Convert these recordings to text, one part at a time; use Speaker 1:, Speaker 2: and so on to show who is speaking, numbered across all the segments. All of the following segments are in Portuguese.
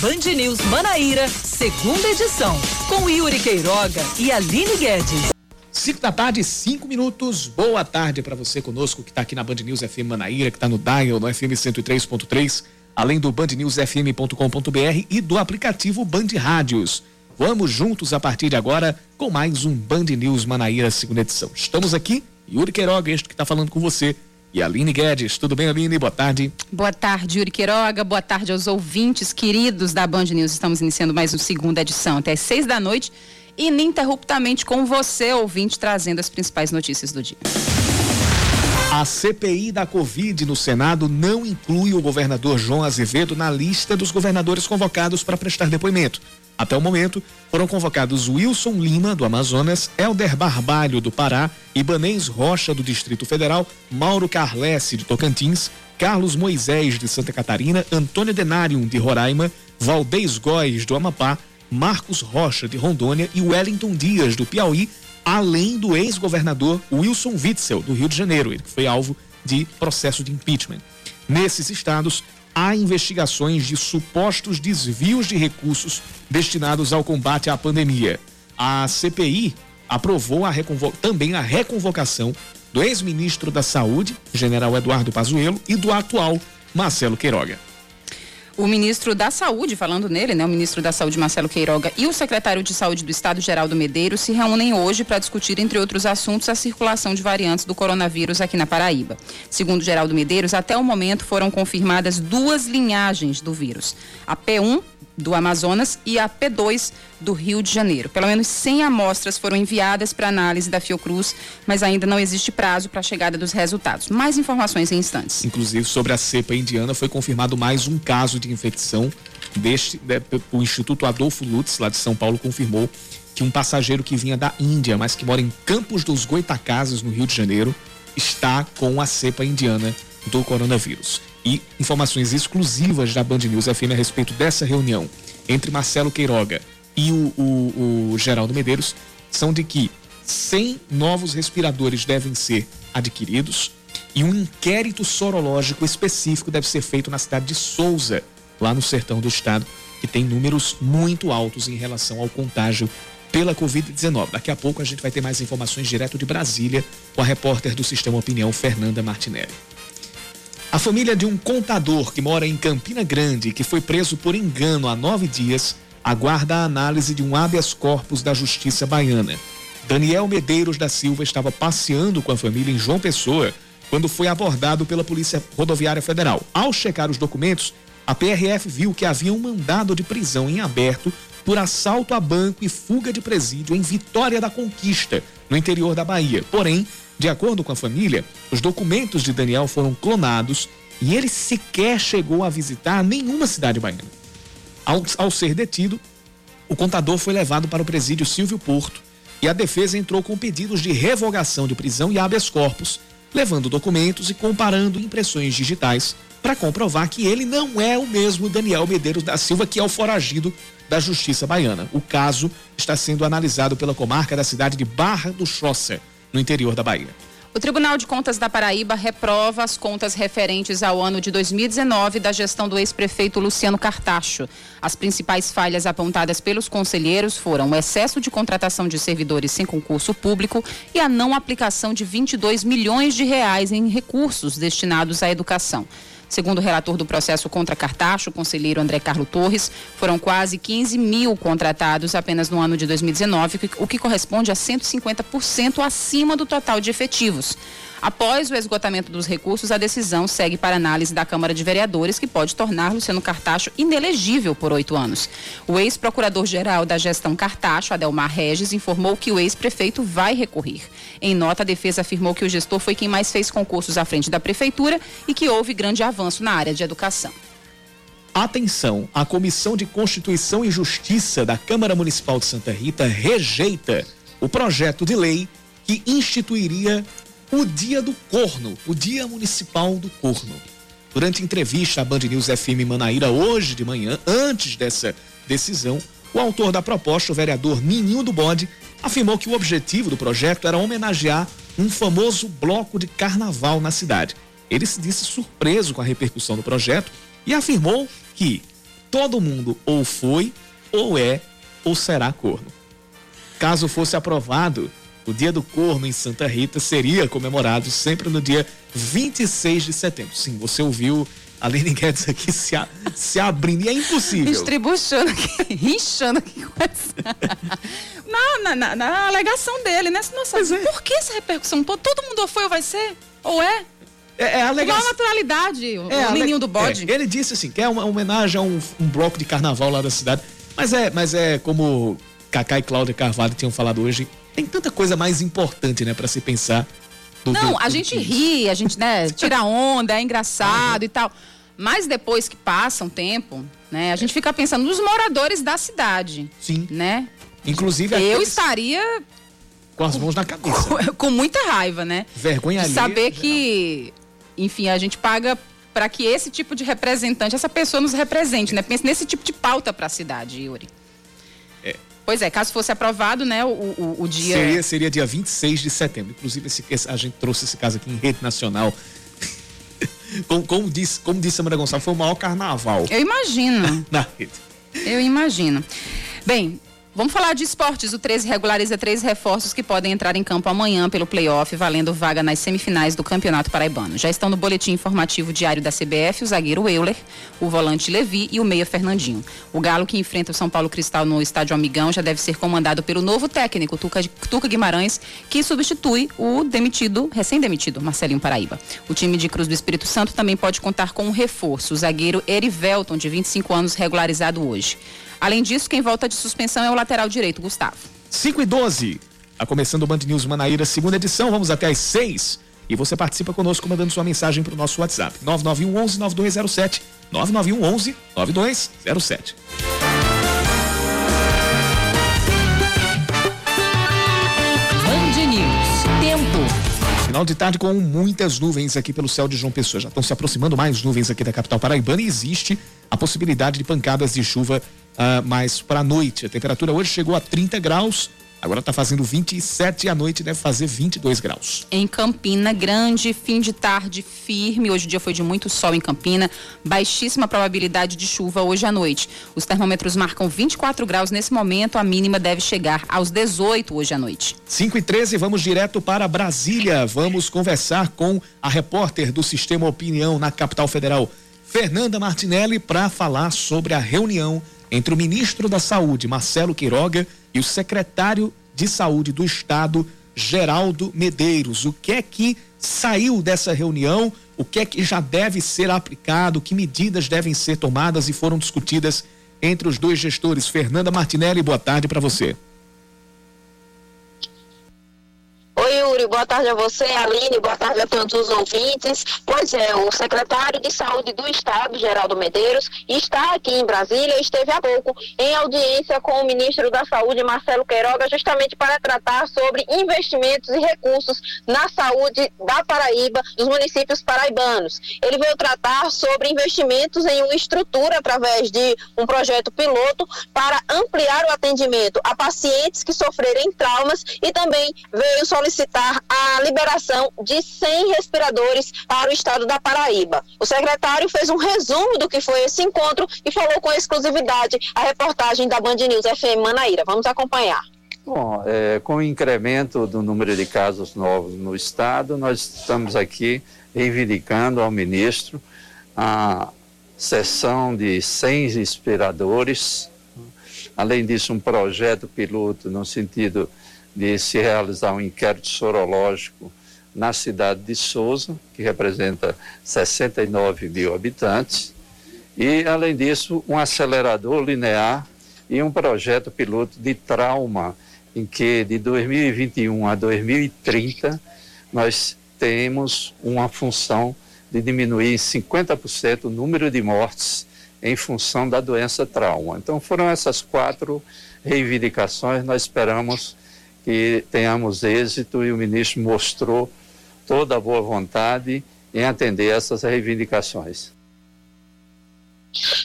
Speaker 1: Band News Manaíra, segunda edição, com Yuri Queiroga e Aline Guedes.
Speaker 2: 5 da tarde, 5 minutos. Boa tarde para você conosco que está aqui na Band News FM Manaíra, que está no Dial, no FM 103.3, além do bandnewsfm.com.br e do aplicativo Band Rádios. Vamos juntos a partir de agora com mais um Band News Manaíra, segunda edição. Estamos aqui, Yuri Queiroga, este que está falando com você e Aline Guedes. Tudo bem, Aline? Boa tarde.
Speaker 3: Boa tarde, Yuri Queiroga. Boa tarde aos ouvintes queridos da Band News. Estamos iniciando mais uma segunda edição até as seis da noite, ininterruptamente com você, ouvinte, trazendo as principais notícias do dia.
Speaker 2: A CPI da Covid no Senado não inclui o governador João Azevedo na lista dos governadores convocados para prestar depoimento. Até o momento, foram convocados Wilson Lima, do Amazonas, Helder Barbalho, do Pará, Ibanês Rocha, do Distrito Federal, Mauro Carlesse, de Tocantins, Carlos Moisés, de Santa Catarina, Antônio Denárium, de Roraima, Valdez Góes, do Amapá, Marcos Rocha, de Rondônia e Wellington Dias, do Piauí, além do ex-governador Wilson Witzel, do Rio de Janeiro, ele que foi alvo de processo de impeachment. Nesses estados, há investigações de supostos desvios de recursos destinados ao combate à pandemia. A CPI aprovou a também a reconvocação do ex-ministro da Saúde, general Eduardo Pazuello, e do atual Marcelo Queiroga.
Speaker 3: O ministro da Saúde, falando nele, né, o ministro da Saúde Marcelo Queiroga e o secretário de Saúde do Estado Geraldo Medeiros se reúnem hoje para discutir, entre outros assuntos, a circulação de variantes do coronavírus aqui na Paraíba. Segundo Geraldo Medeiros, até o momento foram confirmadas duas linhagens do vírus: a P1 do Amazonas e a P2 do Rio de Janeiro. Pelo menos 100 amostras foram enviadas para análise da Fiocruz, mas ainda não existe prazo para a chegada dos resultados. Mais informações em instantes.
Speaker 2: Inclusive, sobre a cepa indiana, foi confirmado mais um caso de infecção. Deste, né, o Instituto Adolfo Lutz, lá de São Paulo, confirmou que um passageiro que vinha da Índia, mas que mora em Campos dos Goitacazes, no Rio de Janeiro, está com a cepa indiana do coronavírus e informações exclusivas da Band News FM a respeito dessa reunião entre Marcelo Queiroga e o, o, o Geraldo Medeiros são de que 100 novos respiradores devem ser adquiridos e um inquérito sorológico específico deve ser feito na cidade de Souza, lá no sertão do estado, que tem números muito altos em relação ao contágio pela Covid-19. Daqui a pouco a gente vai ter mais informações direto de Brasília com a repórter do Sistema Opinião, Fernanda Martinelli. A família de um contador que mora em Campina Grande, que foi preso por engano há nove dias, aguarda a análise de um habeas corpus da Justiça Baiana. Daniel Medeiros da Silva estava passeando com a família em João Pessoa quando foi abordado pela Polícia Rodoviária Federal. Ao checar os documentos, a PRF viu que havia um mandado de prisão em aberto por assalto a banco e fuga de presídio em Vitória da Conquista, no interior da Bahia. Porém, de acordo com a família, os documentos de Daniel foram clonados e ele sequer chegou a visitar nenhuma cidade baiana. Ao, ao ser detido, o contador foi levado para o presídio Silvio Porto e a defesa entrou com pedidos de revogação de prisão e habeas corpus, levando documentos e comparando impressões digitais para comprovar que ele não é o mesmo Daniel Medeiros da Silva que é o foragido da Justiça Baiana. O caso está sendo analisado pela comarca da cidade de Barra do Choça, no interior da Bahia.
Speaker 3: O Tribunal de Contas da Paraíba reprova as contas referentes ao ano de 2019 da gestão do ex-prefeito Luciano Cartacho. As principais falhas apontadas pelos conselheiros foram o excesso de contratação de servidores sem concurso público e a não aplicação de 22 milhões de reais em recursos destinados à educação. Segundo o relator do processo contra Cartacho, o conselheiro André Carlos Torres, foram quase 15 mil contratados apenas no ano de 2019, o que corresponde a 150% acima do total de efetivos. Após o esgotamento dos recursos, a decisão segue para análise da Câmara de Vereadores, que pode tornar Luciano Cartacho inelegível por oito anos. O ex-procurador-geral da gestão Cartacho, Adelmar Regis, informou que o ex-prefeito vai recorrer. Em nota, a defesa afirmou que o gestor foi quem mais fez concursos à frente da prefeitura e que houve grande avanço na área de educação.
Speaker 2: Atenção, a Comissão de Constituição e Justiça da Câmara Municipal de Santa Rita rejeita o projeto de lei que instituiria o Dia do Corno, o Dia Municipal do Corno. Durante entrevista à Band News FM Manaíra hoje de manhã, antes dessa decisão, o autor da proposta, o vereador Nininho do Bode, afirmou que o objetivo do projeto era homenagear um famoso bloco de carnaval na cidade. Ele se disse surpreso com a repercussão do projeto e afirmou que todo mundo ou foi, ou é, ou será corno. Caso fosse aprovado, o Dia do Corno em Santa Rita seria comemorado sempre no dia 26 de setembro. Sim, você ouviu a Aline Guedes aqui se, a, se abrindo. E é impossível.
Speaker 3: Distribuindo aqui, rinchando aqui com essa. na, na, na, alegação dele, né? Nossa, é. por que essa repercussão? Todo mundo ou foi ou vai ser? Ou é?
Speaker 2: É, é alegação.
Speaker 3: Uma naturalidade, o é, menino do bode.
Speaker 2: É, ele disse assim, que é uma homenagem a um, um, bloco de carnaval lá da cidade. Mas é, mas é como Cacá e Cláudia Carvalho tinham falado hoje, tem tanta coisa mais importante, né, para se pensar.
Speaker 3: Do, Não, do, a gente ri, a gente, né, tira onda, é engraçado e tal. Mas depois que passa um tempo, né, a gente fica pensando nos moradores da cidade.
Speaker 2: Sim.
Speaker 3: Né?
Speaker 2: Inclusive
Speaker 3: aqueles... Eu estaria
Speaker 2: com as mãos na cabeça.
Speaker 3: Com, com muita raiva, né?
Speaker 2: Vergonha
Speaker 3: de saber que, enfim, a gente paga para que esse tipo de representante, essa pessoa nos represente, né? Pense nesse tipo de pauta para a cidade, Yuri. Pois é, caso fosse aprovado, né, o, o, o dia...
Speaker 2: Seria, seria dia 26 de setembro. Inclusive, esse, a gente trouxe esse caso aqui em rede nacional. como, como, disse, como disse Gonçalves, foi o maior carnaval.
Speaker 3: Eu imagino.
Speaker 2: Na rede.
Speaker 3: Eu imagino. Bem, Vamos falar de esportes. O 13 regulariza três reforços que podem entrar em campo amanhã pelo playoff, valendo vaga nas semifinais do Campeonato Paraibano. Já estão no boletim informativo diário da CBF o zagueiro Euler, o volante Levi e o meia Fernandinho. O Galo, que enfrenta o São Paulo Cristal no estádio Amigão, já deve ser comandado pelo novo técnico, Tuca, Tuca Guimarães, que substitui o demitido, recém-demitido, Marcelinho Paraíba. O time de Cruz do Espírito Santo também pode contar com um reforço, o zagueiro Erivelton, de 25 anos, regularizado hoje. Além disso, quem volta de suspensão é o lateral direito, Gustavo.
Speaker 2: 5 e 12. Está começando o Band News Manaíra, segunda edição. Vamos até às 6. E você participa conosco mandando sua mensagem para o nosso WhatsApp. 9911 9207. 9911 9207.
Speaker 1: Band News. Tempo.
Speaker 2: Final de tarde com muitas nuvens aqui pelo céu de João Pessoa. Já estão se aproximando mais nuvens aqui da capital paraibana e existe a possibilidade de pancadas de chuva uh, mais para a noite. A temperatura hoje chegou a 30 graus. Agora está fazendo 27 e à noite deve fazer 22 graus.
Speaker 3: Em Campina Grande, fim de tarde firme. Hoje o dia foi de muito sol em Campina. Baixíssima probabilidade de chuva hoje à noite. Os termômetros marcam 24 graus nesse momento. A mínima deve chegar aos 18 hoje à noite.
Speaker 2: 5 e 13, vamos direto para Brasília. Vamos conversar com a repórter do Sistema Opinião na capital federal, Fernanda Martinelli, para falar sobre a reunião entre o ministro da Saúde, Marcelo Queiroga, e o secretário de Saúde do Estado, Geraldo Medeiros. O que é que saiu dessa reunião? O que é que já deve ser aplicado? Que medidas devem ser tomadas e foram discutidas entre os dois gestores? Fernanda Martinelli, boa tarde para você.
Speaker 4: Yuri, boa tarde a você, Aline, boa tarde a todos os ouvintes. Pois é, o secretário de Saúde do Estado, Geraldo Medeiros, está aqui em Brasília, esteve há pouco em audiência com o ministro da Saúde, Marcelo Queiroga, justamente para tratar sobre investimentos e recursos na saúde da Paraíba, dos municípios paraibanos. Ele veio tratar sobre investimentos em uma estrutura através de um projeto piloto para ampliar o atendimento a pacientes que sofrerem traumas e também veio solicitar a liberação de 100 respiradores para o estado da Paraíba. O secretário fez um resumo do que foi esse encontro e falou com exclusividade a reportagem da Band News FM Manaíra. Vamos acompanhar.
Speaker 5: Bom, é, com o incremento do número de casos novos no estado, nós estamos aqui reivindicando ao ministro a cessão de 100 respiradores, além disso um projeto piloto no sentido de se realizar um inquérito sorológico na cidade de Souza, que representa 69 mil habitantes, e, além disso, um acelerador linear e um projeto piloto de trauma, em que de 2021 a 2030 nós temos uma função de diminuir em 50% o número de mortes em função da doença trauma. Então foram essas quatro reivindicações, nós esperamos que tenhamos êxito e o ministro mostrou toda a boa vontade em atender essas reivindicações.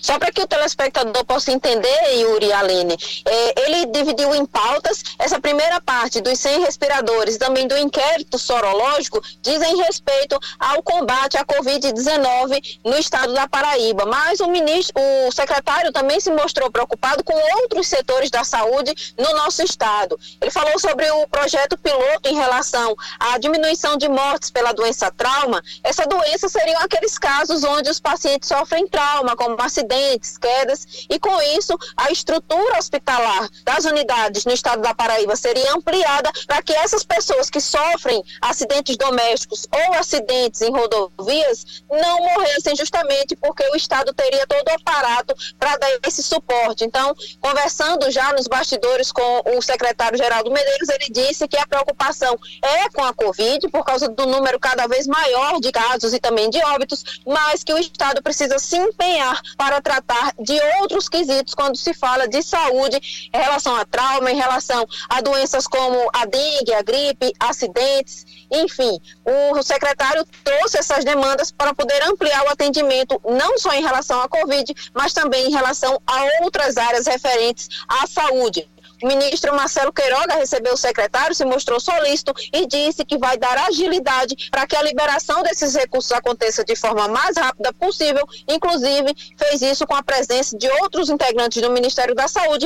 Speaker 4: Só para que o telespectador possa entender, Yuri Aline, é, ele dividiu em pautas essa primeira parte dos 100 respiradores, também do inquérito sorológico, dizem respeito ao combate à Covid-19 no estado da Paraíba. Mas o ministro, o secretário também se mostrou preocupado com outros setores da saúde no nosso estado. Ele falou sobre o projeto piloto em relação à diminuição de mortes pela doença trauma. Essa doença seriam aqueles casos onde os pacientes sofrem trauma, como acidentes, quedas, e com isso a estrutura hospitalar das unidades no estado da Paraíba seria ampliada para que essas pessoas que sofrem acidentes domésticos ou acidentes em rodovias não morressem justamente porque o estado teria todo o aparato para dar esse suporte. Então, conversando já nos bastidores com o secretário Geraldo Medeiros, ele disse que a preocupação é com a Covid, por causa do número cada vez maior de casos e também de óbitos, mas que o Estado precisa se empenhar para tratar de outros quesitos quando se fala de saúde em relação a trauma, em relação a doenças como a dengue, a gripe, acidentes, enfim. O secretário trouxe essas demandas para poder ampliar o atendimento, não só em relação à Covid, mas também em relação a outras áreas referentes à saúde. Ministro Marcelo Queiroga recebeu o secretário, se mostrou solícito e disse que vai dar agilidade para que a liberação desses recursos aconteça de forma mais rápida possível. Inclusive, fez isso com a presença de outros integrantes do Ministério da Saúde,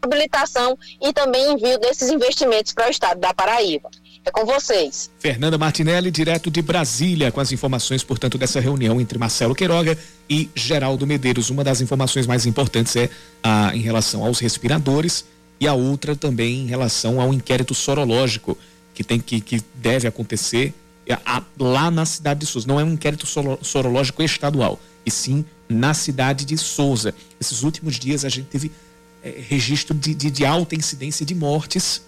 Speaker 4: reabilitação e também envio desses investimentos para o estado da Paraíba. É com vocês.
Speaker 2: Fernanda Martinelli, direto de Brasília, com as informações, portanto, dessa reunião entre Marcelo Queiroga e Geraldo Medeiros. Uma das informações mais importantes é a, em relação aos respiradores e a outra também em relação ao inquérito sorológico que tem que, que deve acontecer a, lá na cidade de Souza. Não é um inquérito sorológico estadual, e sim na cidade de Souza. Esses últimos dias a gente teve é, registro de, de, de alta incidência de mortes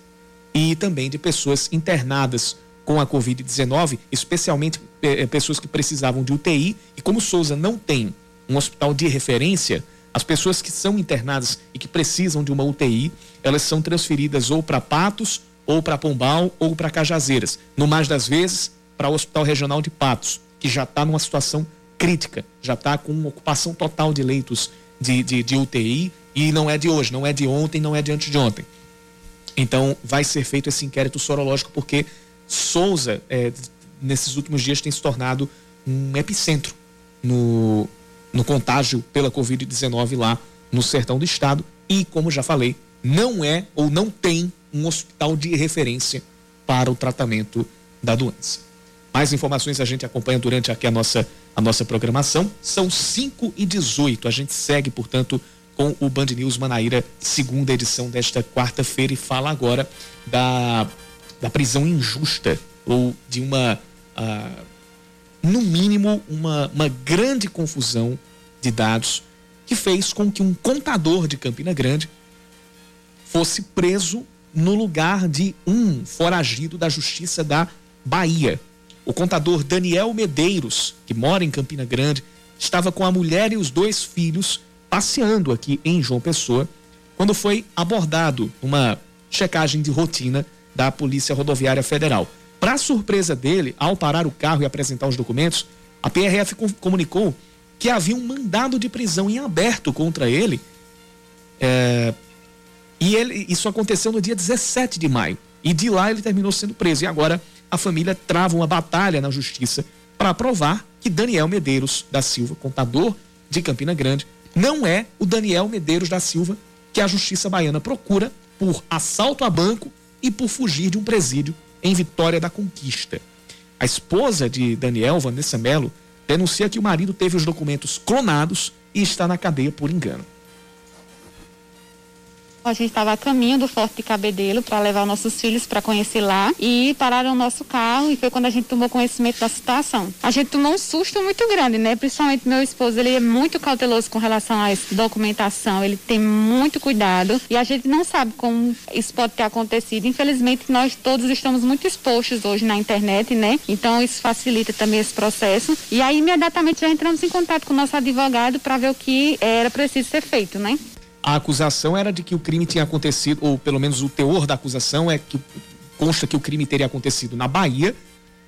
Speaker 2: e também de pessoas internadas com a Covid-19, especialmente eh, pessoas que precisavam de UTI. E como Souza não tem um hospital de referência, as pessoas que são internadas e que precisam de uma UTI, elas são transferidas ou para Patos, ou para Pombal, ou para Cajazeiras. No mais das vezes, para o Hospital Regional de Patos, que já está numa situação crítica, já está com ocupação total de leitos de, de, de UTI, e não é de hoje, não é de ontem, não é de antes de ontem. Então, vai ser feito esse inquérito sorológico, porque Souza, é, nesses últimos dias, tem se tornado um epicentro no, no contágio pela Covid-19 lá no sertão do estado. E, como já falei, não é ou não tem um hospital de referência para o tratamento da doença. Mais informações a gente acompanha durante aqui a nossa, a nossa programação. São 5 e 18. A gente segue, portanto, com o Band News Manaíra, segunda edição desta quarta-feira, e fala agora da, da prisão injusta, ou de uma, uh, no mínimo, uma, uma grande confusão de dados que fez com que um contador de Campina Grande fosse preso no lugar de um foragido da Justiça da Bahia. O contador Daniel Medeiros, que mora em Campina Grande, estava com a mulher e os dois filhos passeando aqui em João Pessoa, quando foi abordado uma checagem de rotina da Polícia Rodoviária Federal. Para surpresa dele, ao parar o carro e apresentar os documentos, a PRF comunicou que havia um mandado de prisão em aberto contra ele. É, e ele, isso aconteceu no dia 17 de maio. E de lá ele terminou sendo preso. E agora a família trava uma batalha na justiça para provar que Daniel Medeiros da Silva, contador de Campina Grande, não é o Daniel Medeiros da Silva que a justiça baiana procura por assalto a banco e por fugir de um presídio em Vitória da Conquista. A esposa de Daniel, Vanessa Melo, denuncia que o marido teve os documentos clonados e está na cadeia por engano.
Speaker 6: A gente estava a caminho do Forte de Cabedelo para levar nossos filhos para conhecer lá e pararam o nosso carro e foi quando a gente tomou conhecimento da situação. A gente tomou um susto muito grande, né? Principalmente meu esposo, ele é muito cauteloso com relação à documentação, ele tem muito cuidado e a gente não sabe como isso pode ter acontecido. Infelizmente, nós todos estamos muito expostos hoje na internet, né? Então isso facilita também esse processo. E aí imediatamente já entramos em contato com o nosso advogado para ver o que era preciso ser feito, né?
Speaker 2: A acusação era de que o crime tinha acontecido, ou pelo menos o teor da acusação é que consta que o crime teria acontecido na Bahia,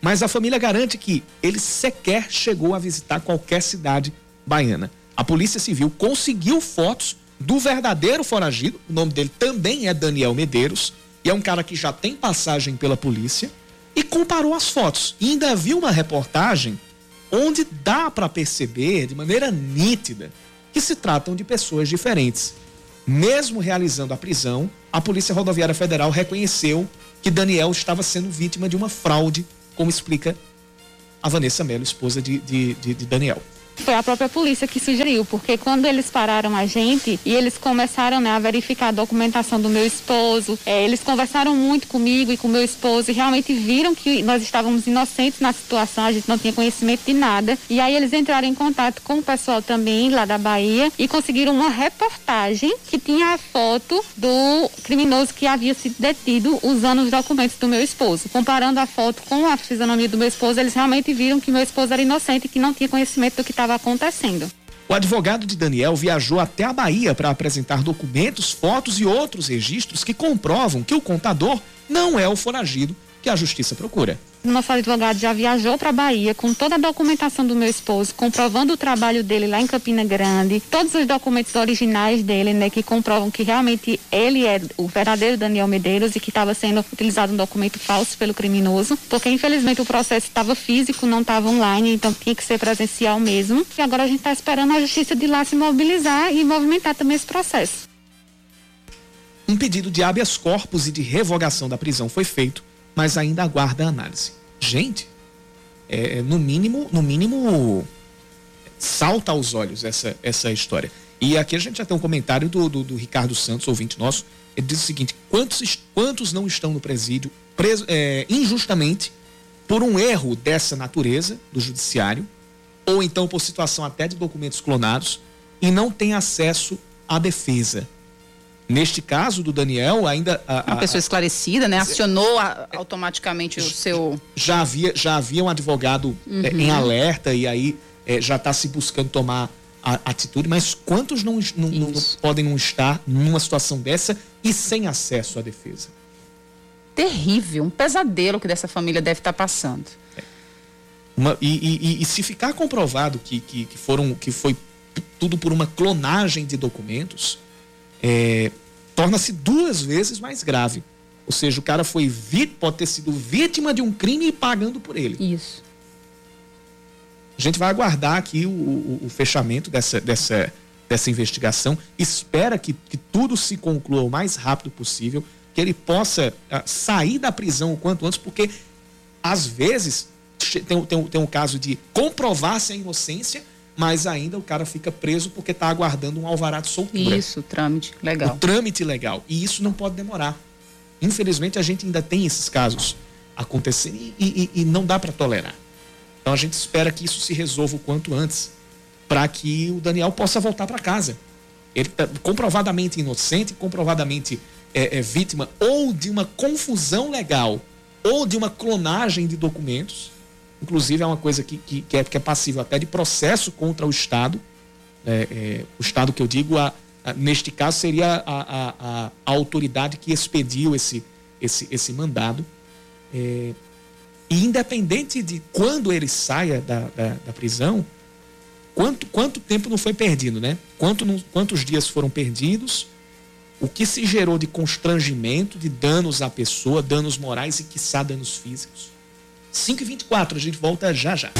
Speaker 2: mas a família garante que ele sequer chegou a visitar qualquer cidade baiana. A Polícia Civil conseguiu fotos do verdadeiro foragido, o nome dele também é Daniel Medeiros, e é um cara que já tem passagem pela polícia, e comparou as fotos. E ainda viu uma reportagem onde dá para perceber de maneira nítida que se tratam de pessoas diferentes. Mesmo realizando a prisão, a Polícia Rodoviária Federal reconheceu que Daniel estava sendo vítima de uma fraude, como explica a Vanessa Mello, esposa de, de, de, de Daniel.
Speaker 6: Foi a própria polícia que sugeriu, porque quando eles pararam a gente e eles começaram né, a verificar a documentação do meu esposo, é, eles conversaram muito comigo e com meu esposo e realmente viram que nós estávamos inocentes na situação, a gente não tinha conhecimento de nada. E aí eles entraram em contato com o pessoal também lá da Bahia e conseguiram uma reportagem que tinha a foto do criminoso que havia sido detido usando os documentos do meu esposo. Comparando a foto com a fisionomia do meu esposo, eles realmente viram que meu esposo era inocente e que não tinha conhecimento do que estava estava acontecendo.
Speaker 2: O advogado de Daniel viajou até a Bahia para apresentar documentos, fotos e outros registros que comprovam que o contador não é o foragido que a justiça procura
Speaker 6: nosso advogado já viajou para Bahia com toda a documentação do meu esposo, comprovando o trabalho dele lá em Campina Grande, todos os documentos originais dele, né, que comprovam que realmente ele é o verdadeiro Daniel Medeiros e que estava sendo utilizado um documento falso pelo criminoso, porque infelizmente o processo estava físico, não estava online, então tinha que ser presencial mesmo. E agora a gente está esperando a justiça de lá se mobilizar e movimentar também esse processo.
Speaker 2: Um pedido de habeas corpus e de revogação da prisão foi feito mas ainda aguarda análise. Gente, é, no mínimo, no mínimo, salta aos olhos essa, essa história. E aqui a gente já tem um comentário do, do, do Ricardo Santos, ouvinte nosso. Ele diz o seguinte: quantos, quantos não estão no presídio preso, é, injustamente por um erro dessa natureza do judiciário, ou então por situação até de documentos clonados, e não tem acesso à defesa? Neste caso do Daniel, ainda.
Speaker 3: A, Uma pessoa esclarecida, né? Acionou a, automaticamente o seu.
Speaker 2: Já havia, já havia um advogado uhum. é, em alerta e aí é, já está se buscando tomar a, atitude, mas quantos não, não, não, podem não estar numa situação dessa e sem acesso à defesa?
Speaker 3: Terrível, um pesadelo que dessa família deve estar tá passando. É.
Speaker 2: Uma, e, e, e, se ficar comprovado que, que, que, foram, que foi tudo por uma clonagem de documentos é, torna-se duas vezes mais grave. Ou seja, o cara foi pode ter sido vítima de um crime e pagando por ele.
Speaker 3: Isso.
Speaker 2: A gente vai aguardar aqui o, o, o fechamento dessa, dessa, dessa investigação. Espera que, que tudo se conclua o mais rápido possível, que ele possa uh, sair da prisão o quanto antes, porque às vezes tem, tem, tem um caso de comprovar-se a inocência mas ainda o cara fica preso porque está aguardando um alvará de soltura.
Speaker 3: Isso, trâmite legal.
Speaker 2: O trâmite legal. E isso não pode demorar. Infelizmente, a gente ainda tem esses casos acontecendo e, e, e não dá para tolerar. Então, a gente espera que isso se resolva o quanto antes, para que o Daniel possa voltar para casa. Ele está comprovadamente inocente, comprovadamente é, é, vítima ou de uma confusão legal ou de uma clonagem de documentos Inclusive, é uma coisa que, que, que, é, que é passível até de processo contra o Estado. É, é, o Estado que eu digo, a, a, neste caso, seria a, a, autoridade que expediu esse, esse, esse mandado. É, e independente de quando ele saia da, da, da, prisão, quanto, quanto tempo não foi perdido, né? Quanto, quantos dias foram perdidos? O que se gerou de constrangimento, de danos à pessoa, danos morais e, quiçá, danos físicos? 5 e 24 a gente volta já já.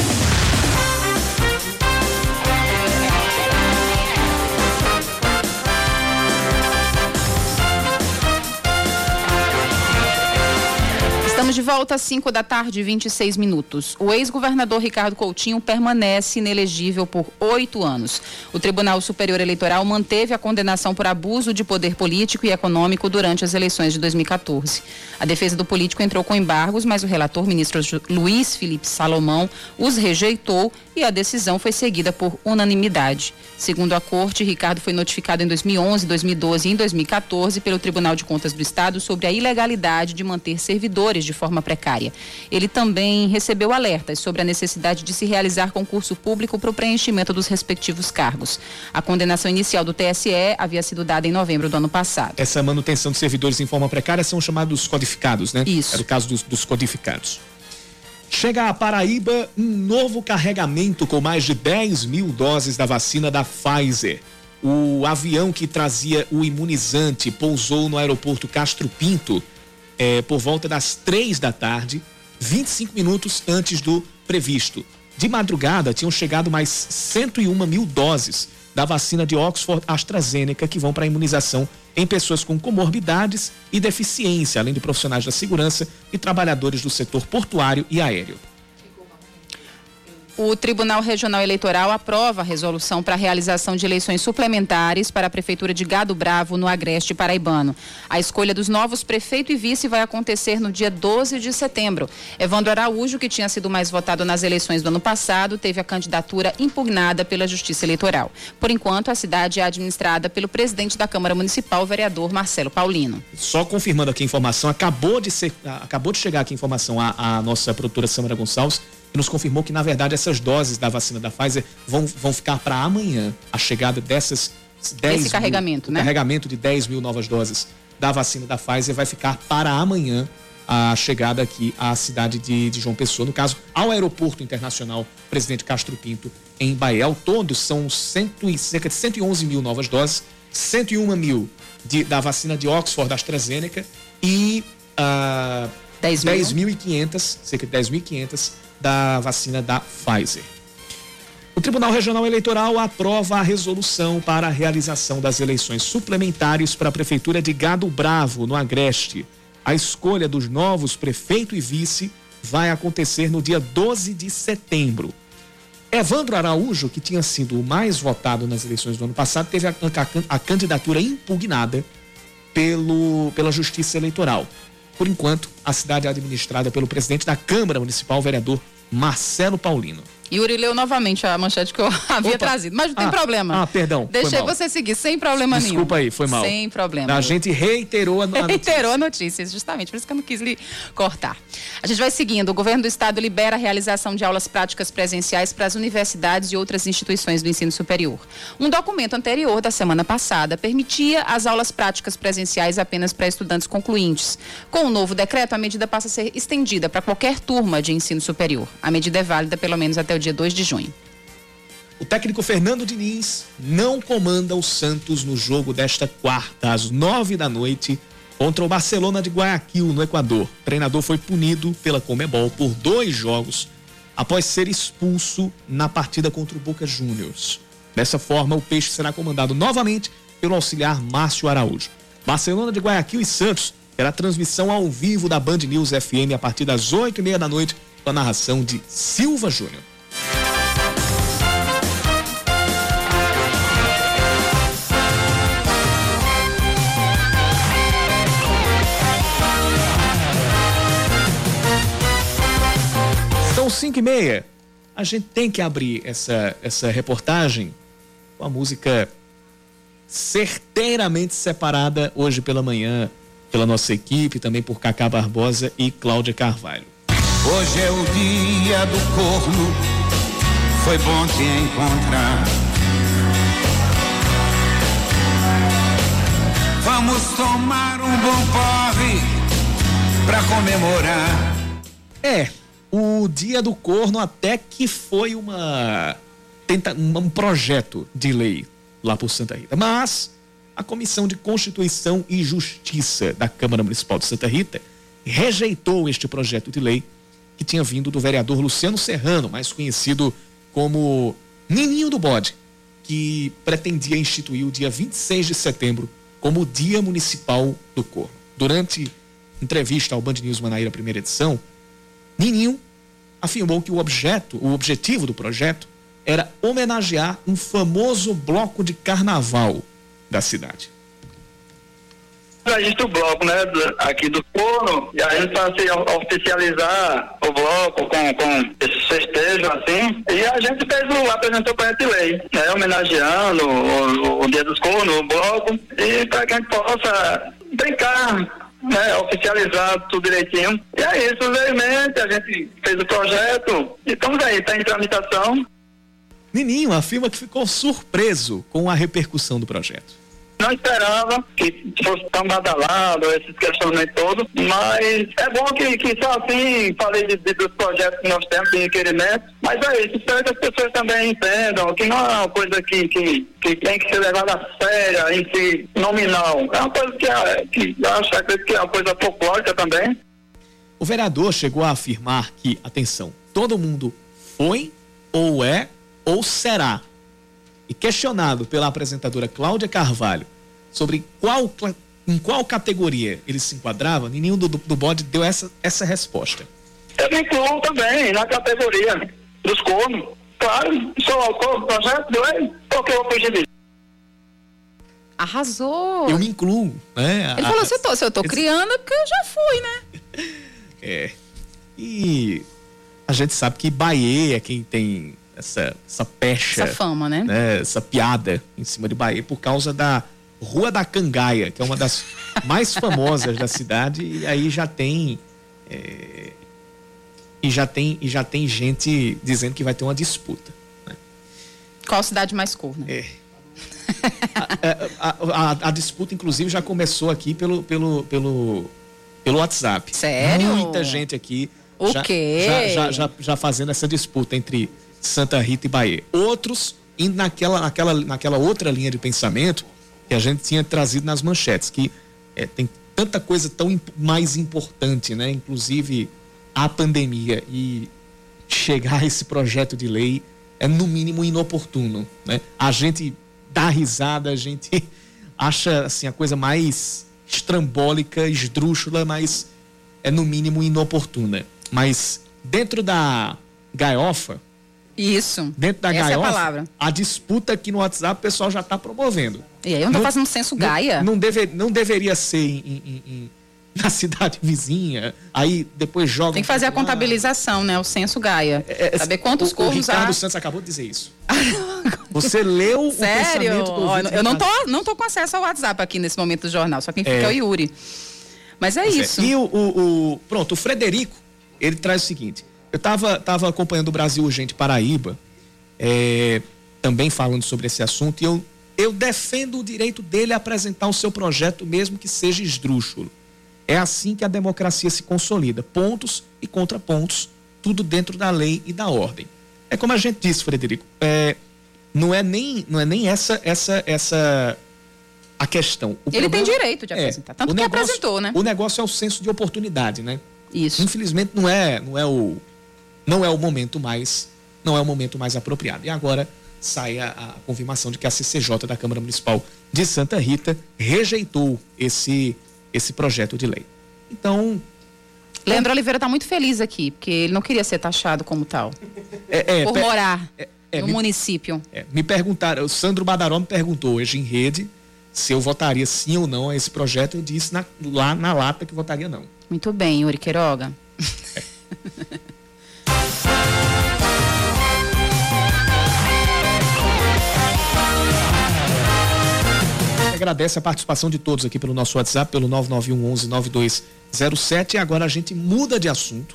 Speaker 3: De volta às 5 da tarde, 26 minutos. O ex-governador Ricardo Coutinho permanece inelegível por oito anos. O Tribunal Superior Eleitoral manteve a condenação por abuso de poder político e econômico durante as eleições de 2014. A defesa do político entrou com embargos, mas o relator, ministro Luiz Felipe Salomão, os rejeitou e a decisão foi seguida por unanimidade. Segundo a corte, Ricardo foi notificado em 2011, 2012 e em 2014 pelo Tribunal de Contas do Estado sobre a ilegalidade de manter servidores de precária. Ele também recebeu alertas sobre a necessidade de se realizar concurso público para o preenchimento dos respectivos cargos. A condenação inicial do TSE havia sido dada em novembro do ano passado.
Speaker 2: Essa manutenção de servidores em forma precária são chamados codificados, né?
Speaker 3: Isso.
Speaker 2: Era o caso dos, dos codificados. Chega a Paraíba um novo carregamento com mais de 10 mil doses da vacina da Pfizer. O avião que trazia o imunizante pousou no aeroporto Castro Pinto eh, por volta das três da tarde, 25 minutos antes do previsto. De madrugada, tinham chegado mais 101 mil doses da vacina de Oxford AstraZeneca que vão para a imunização em pessoas com comorbidades e deficiência, além de profissionais da segurança e trabalhadores do setor portuário e aéreo.
Speaker 3: O Tribunal Regional Eleitoral aprova a resolução para a realização de eleições suplementares para a Prefeitura de Gado Bravo, no Agreste Paraibano. A escolha dos novos prefeito e vice vai acontecer no dia 12 de setembro. Evandro Araújo, que tinha sido mais votado nas eleições do ano passado, teve a candidatura impugnada pela Justiça Eleitoral. Por enquanto, a cidade é administrada pelo presidente da Câmara Municipal, vereador Marcelo Paulino.
Speaker 2: Só confirmando aqui a informação, acabou de, ser, acabou de chegar aqui a informação à, à nossa produtora Samara Gonçalves e nos confirmou que, na verdade, essas doses da vacina da Pfizer vão, vão ficar para amanhã. A chegada dessas 10
Speaker 3: Esse
Speaker 2: mil,
Speaker 3: carregamento, né?
Speaker 2: carregamento de 10 mil novas doses da vacina da Pfizer vai ficar para amanhã a chegada aqui à cidade de, de João Pessoa, no caso, ao Aeroporto Internacional Presidente Castro Pinto, em Bahia. Ao todo, são cento e, cerca de 111 mil novas doses, 101 mil de, da vacina de Oxford AstraZeneca e uh, 10.500, cerca de 10.500 da vacina da Pfizer. O Tribunal Regional Eleitoral aprova a resolução para a realização das eleições suplementares para a Prefeitura de Gado Bravo, no Agreste. A escolha dos novos prefeito e vice vai acontecer no dia 12 de setembro. Evandro Araújo, que tinha sido o mais votado nas eleições do ano passado, teve a, a, a candidatura impugnada pelo, pela Justiça Eleitoral. Por enquanto, a cidade é administrada pelo presidente da Câmara Municipal, vereador Marcelo Paulino.
Speaker 3: Yuri leu novamente a manchete que eu havia
Speaker 2: Opa.
Speaker 3: trazido, mas não tem
Speaker 2: Ah,
Speaker 3: problema.
Speaker 2: ah, perdão,
Speaker 3: Deixei você seguir sem problema nenhum.
Speaker 2: Desculpa aí, foi mal.
Speaker 3: Sem problema.
Speaker 2: A gente reiterou a, a notícia.
Speaker 3: Reiterou a notícia, justamente, por isso que eu não quis lhe cortar. A gente vai seguindo. O governo do estado libera a realização de aulas práticas presenciais para as universidades e outras instituições do ensino superior. Um documento anterior da semana passada permitia as aulas práticas presenciais apenas para estudantes concluintes. Com o novo decreto, a medida passa a ser estendida para qualquer turma de ensino superior. A medida é válida pelo menos até o dia 2 de junho.
Speaker 2: O técnico Fernando Diniz não comanda o Santos no jogo desta quarta, às nove da noite, contra o Barcelona de Guayaquil, no Equador. O treinador foi punido pela Comebol por dois jogos após ser expulso na partida contra o Boca Juniors. Dessa forma, o Peixe será comandado novamente pelo auxiliar Márcio Araújo. Barcelona de Guayaquil e Santos terá transmissão ao vivo da Band News FM a partir das oito e meia da noite, com a narração de Silva Júnior. São cinco e meia. A gente tem que abrir essa, essa reportagem com a música certeiramente separada hoje pela manhã pela nossa equipe, também por Cacá Barbosa e Cláudia Carvalho.
Speaker 7: Hoje é o dia do corno, foi bom te encontrar. Vamos tomar um bom porre pra comemorar.
Speaker 2: É, o Dia do Corno até que foi uma tenta, um projeto de lei lá por Santa Rita, mas a Comissão de Constituição e Justiça da Câmara Municipal de Santa Rita rejeitou este projeto de lei que tinha vindo do vereador Luciano Serrano, mais conhecido como Nininho do Bode, que pretendia instituir o dia 26 de setembro como Dia Municipal do Corno. Durante entrevista ao Band News Manaíra, primeira edição, Nininho afirmou que o objeto, o objetivo do projeto era homenagear um famoso bloco de carnaval da cidade.
Speaker 8: registro o bloco, né, aqui do Corno, e a gente para se oficializar o bloco com, com esse festejo assim, e a gente fez o, apresentou para a gente lei, né, homenageando o, o Dia dos Cornos, o bloco, e para que a gente possa brincar, né, oficializar tudo direitinho. E é isso, levemente, a gente fez o projeto, e estamos aí, está em tramitação.
Speaker 2: Nininho afirma que ficou surpreso com a repercussão do projeto.
Speaker 8: Não esperava que fosse tão badalado, esses questionamentos todos, mas é bom que, que só assim falei de, de, dos projetos que nós temos de requerimento, mas é isso, espero que as pessoas também entendam que não é uma coisa que, que, que tem que ser levada a sério, em si, nominal. É uma coisa que, é, que eu acho que é uma coisa folclórica também.
Speaker 2: O vereador chegou a afirmar que, atenção, todo mundo foi, ou é, ou será. E questionado pela apresentadora Cláudia Carvalho sobre qual, em qual categoria ele se enquadrava, nenhum do, do bode deu essa, essa resposta.
Speaker 8: Eu me incluo também na categoria dos cornos. Claro, sou autor do projeto lei, porque eu fugir disso.
Speaker 3: Arrasou.
Speaker 2: Eu me incluo, né?
Speaker 3: Ele falou, se eu tô, se eu tô criando é porque eu já fui, né?
Speaker 2: É. E a gente sabe que Bahia é quem tem essa, essa pecha.
Speaker 3: Essa fama, né?
Speaker 2: né? Essa piada em cima de Bahia por causa da Rua da Cangaia, que é uma das mais famosas da cidade, e aí já tem. É, e já tem e já tem gente dizendo que vai ter uma disputa. Né?
Speaker 3: Qual cidade mais corna?
Speaker 2: É. a, a, a, a, disputa, inclusive, já começou aqui pelo, pelo, pelo, pelo WhatsApp.
Speaker 3: Sério?
Speaker 2: Muita gente aqui.
Speaker 3: O
Speaker 2: já,
Speaker 3: quê?
Speaker 2: Já, já, já, já fazendo essa disputa entre Santa Rita e Bahia. Outros indo naquela, naquela, naquela outra linha de pensamento que a gente tinha trazido nas manchetes, que é, tem tanta coisa tão imp mais importante, né? Inclusive a pandemia e chegar a esse projeto de lei é no mínimo inoportuno, né? A gente dá risada, a gente acha assim a coisa mais estrambólica, esdrúxula, mas é no mínimo inoportuna. Mas dentro da gaiofa,
Speaker 3: isso.
Speaker 2: Dentro da
Speaker 3: Essa
Speaker 2: gaiofa,
Speaker 3: é a palavra.
Speaker 2: a disputa aqui no WhatsApp o pessoal já está promovendo.
Speaker 3: E aí eu não tô fazendo censo Gaia?
Speaker 2: Não, não, deve, não deveria ser em, em, em, na cidade vizinha, aí depois joga.
Speaker 3: Tem que fazer a contabilização, né? O censo Gaia. É, Saber quantos
Speaker 2: o,
Speaker 3: corvos
Speaker 2: o Ricardo
Speaker 3: há.
Speaker 2: Santos acabou de dizer isso. Você leu
Speaker 3: Sério?
Speaker 2: o pensamento do ouvinte,
Speaker 3: Eu não tô, não tô com acesso ao WhatsApp aqui nesse momento do jornal, só quem fica é,
Speaker 2: É.
Speaker 3: o Yuri. Mas é
Speaker 2: Pois é.
Speaker 3: isso.
Speaker 2: E o, o- o- pronto, o Frederico, ele traz o seguinte: eu estava tava acompanhando o Brasil Urgente Paraíba, é, também falando sobre esse assunto, e eu, eu defendo o direito dele a apresentar o seu projeto, mesmo que seja esdrúxulo. É assim que a democracia se consolida: pontos e contrapontos, tudo dentro da lei e da ordem. É como a gente disse, Frederico, é, não é nem, não é nem essa, essa, essa a questão. O
Speaker 3: Ele tem
Speaker 2: problema-
Speaker 3: direito de
Speaker 2: é,
Speaker 3: apresentar. Tanto
Speaker 2: o
Speaker 3: que
Speaker 2: negócio-
Speaker 3: apresentou, né?
Speaker 2: O negócio é o senso de oportunidade, né?
Speaker 3: Isso.
Speaker 2: Infelizmente não é, não é o não é o momento mais não é o momento mais apropriado. E agora sai a, a confirmação de que a CCJ da Câmara Municipal de Santa Rita rejeitou esse esse projeto de lei. Então,
Speaker 3: Leandro Oliveira tá muito feliz aqui, porque ele não queria ser taxado como tal.
Speaker 2: é, é,
Speaker 3: por morar
Speaker 2: é,
Speaker 3: no
Speaker 2: me-
Speaker 3: município.
Speaker 2: é, me perguntaram, o Sandro Badaró me perguntou hoje em rede se eu votaria sim ou não a esse projeto. Eu disse na- lá na lata que votaria não.
Speaker 3: Muito bem, Yuri Queiroga.
Speaker 2: Agradece a participação de todos aqui pelo nosso WhatsApp, pelo 991 11 9207. E agora a gente muda de assunto.